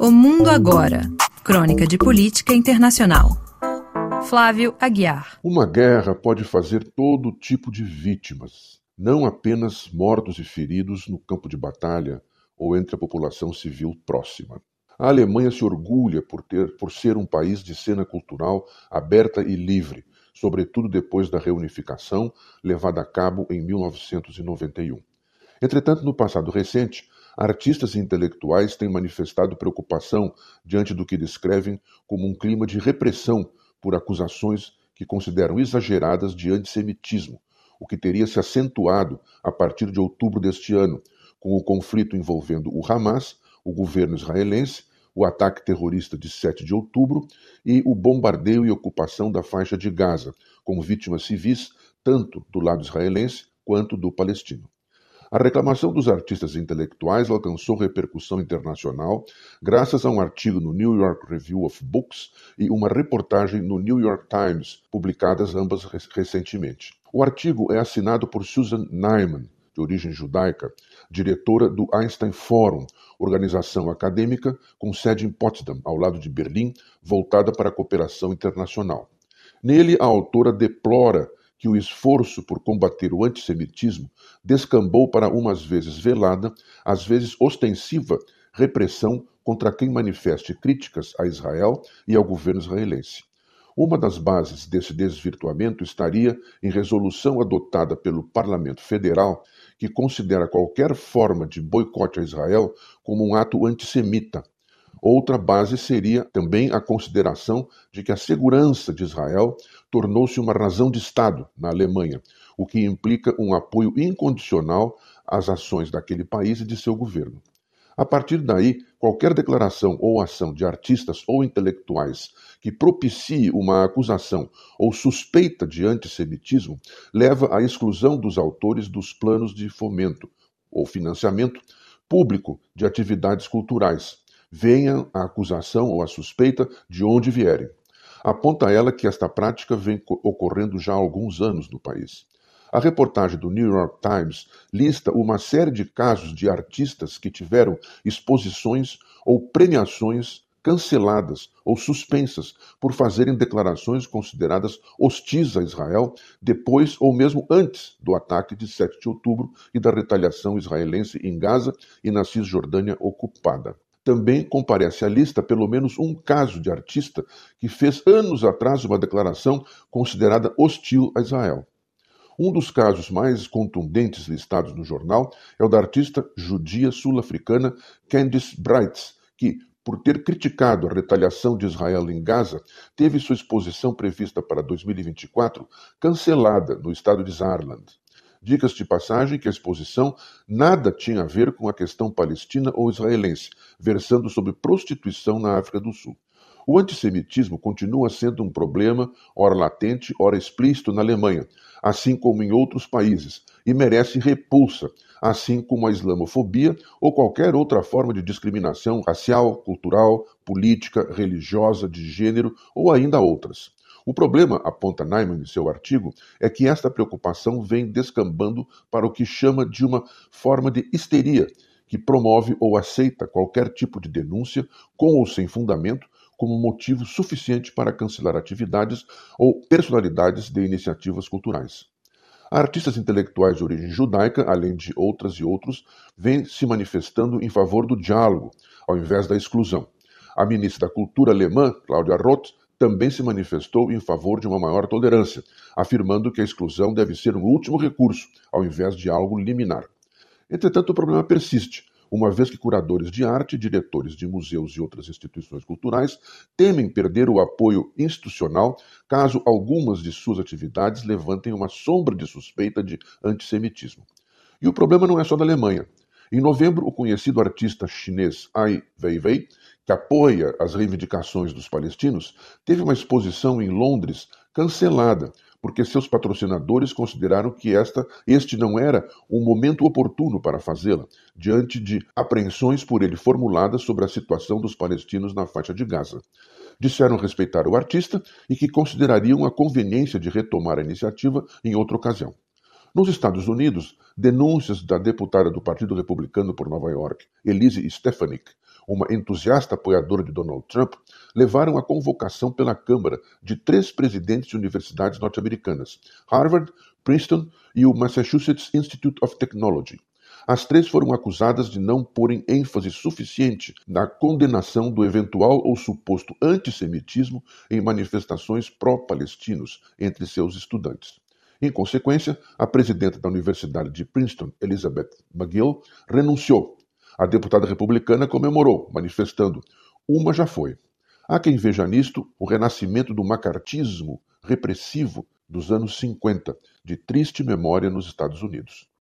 O Mundo Agora. Crônica de Política Internacional. Flávio Aguiar. Uma guerra pode fazer todo tipo de vítimas, não apenas mortos e feridos no campo de batalha ou entre a população civil próxima. A Alemanha se orgulha por, ter, por ser um país de cena cultural aberta e livre, sobretudo depois da reunificação levada a cabo em 1991. Entretanto, no passado recente, artistas e intelectuais têm manifestado preocupação diante do que descrevem como um clima de repressão por acusações que consideram exageradas de antissemitismo, o que teria se acentuado a partir de outubro deste ano, com o conflito envolvendo o Hamas, o governo israelense, o ataque terrorista de 7 de outubro e o bombardeio e ocupação da faixa de Gaza, com vítimas civis tanto do lado israelense quanto do palestino. A reclamação dos artistas intelectuais alcançou repercussão internacional graças a um artigo no New York Review of Books e uma reportagem no New York Times, publicadas ambas recentemente. O artigo é assinado por Susan Nyman, de origem judaica, diretora do Einstein Forum, organização acadêmica com sede em Potsdam, ao lado de Berlim, voltada para a cooperação internacional. Nele, a autora deplora que o esforço por combater o antissemitismo descambou para uma às vezes velada, às vezes ostensiva, repressão contra quem manifeste críticas a Israel e ao governo israelense. Uma das bases desse desvirtuamento estaria em resolução adotada pelo Parlamento Federal, que considera qualquer forma de boicote a Israel como um ato antissemita, Outra base seria também a consideração de que a segurança de Israel tornou-se uma razão de Estado na Alemanha, o que implica um apoio incondicional às ações daquele país e de seu governo. A partir daí, qualquer declaração ou ação de artistas ou intelectuais que propicie uma acusação ou suspeita de antissemitismo leva à exclusão dos autores dos planos de fomento ou financiamento público de atividades culturais, venha a acusação ou a suspeita de onde vierem. Aponta ela que esta prática vem ocorrendo já há alguns anos no país. A reportagem do New York Times lista uma série de casos de artistas que tiveram exposições ou premiações canceladas ou suspensas por fazerem declarações consideradas hostis a Israel depois ou mesmo antes do ataque de 7 de outubro e da retaliação israelense em Gaza e na Cisjordânia ocupada. Também comparece à lista pelo menos um caso de artista que fez anos atrás uma declaração considerada hostil a Israel. Um dos casos mais contundentes listados no jornal é o da artista judia sul-africana Candice Brights, que, por ter criticado a retaliação de Israel em Gaza, teve sua exposição prevista para 2024 cancelada no estado de Saarland. Dicas de passagem que a exposição nada tinha a ver com a questão palestina ou israelense, versando sobre prostituição na África do Sul. O antissemitismo continua sendo um problema, ora latente, ora explícito na Alemanha, assim como em outros países, e merece repulsa, assim como a islamofobia ou qualquer outra forma de discriminação racial, cultural, política, religiosa, de gênero ou ainda outras. O problema, aponta Nyman em seu artigo, é que esta preocupação vem descambando para o que chama de uma forma de histeria, que promove ou aceita qualquer tipo de denúncia, com ou sem fundamento, como motivo suficiente para cancelar atividades ou personalidades de iniciativas culturais. Artistas intelectuais de origem judaica, além de outras e outros, vêm se manifestando em favor do diálogo, ao invés da exclusão. A ministra da Cultura alemã, Claudia Roth, também se manifestou em favor de uma maior tolerância, afirmando que a exclusão deve ser um último recurso, ao invés de algo liminar. Entretanto, o problema persiste, uma vez que curadores de arte, diretores de museus e outras instituições culturais temem perder o apoio institucional caso algumas de suas atividades levantem uma sombra de suspeita de antissemitismo. E o problema não é só da Alemanha. Em novembro, o conhecido artista chinês Ai Weiwei que apoia as reivindicações dos palestinos, teve uma exposição em Londres cancelada, porque seus patrocinadores consideraram que esta, este não era um momento oportuno para fazê-la, diante de apreensões por ele formuladas sobre a situação dos palestinos na faixa de Gaza. Disseram respeitar o artista e que considerariam a conveniência de retomar a iniciativa em outra ocasião. Nos Estados Unidos, denúncias da deputada do Partido Republicano por Nova York, Elise Stefanik, uma entusiasta apoiadora de Donald Trump, levaram à convocação pela Câmara de três presidentes de universidades norte-americanas: Harvard, Princeton e o Massachusetts Institute of Technology. As três foram acusadas de não porem ênfase suficiente na condenação do eventual ou suposto antissemitismo em manifestações pró-palestinos entre seus estudantes. Em consequência, a presidenta da Universidade de Princeton, Elizabeth McGill, renunciou. A deputada republicana comemorou, manifestando: Uma já foi. Há quem veja nisto o renascimento do macartismo repressivo dos anos 50, de triste memória nos Estados Unidos.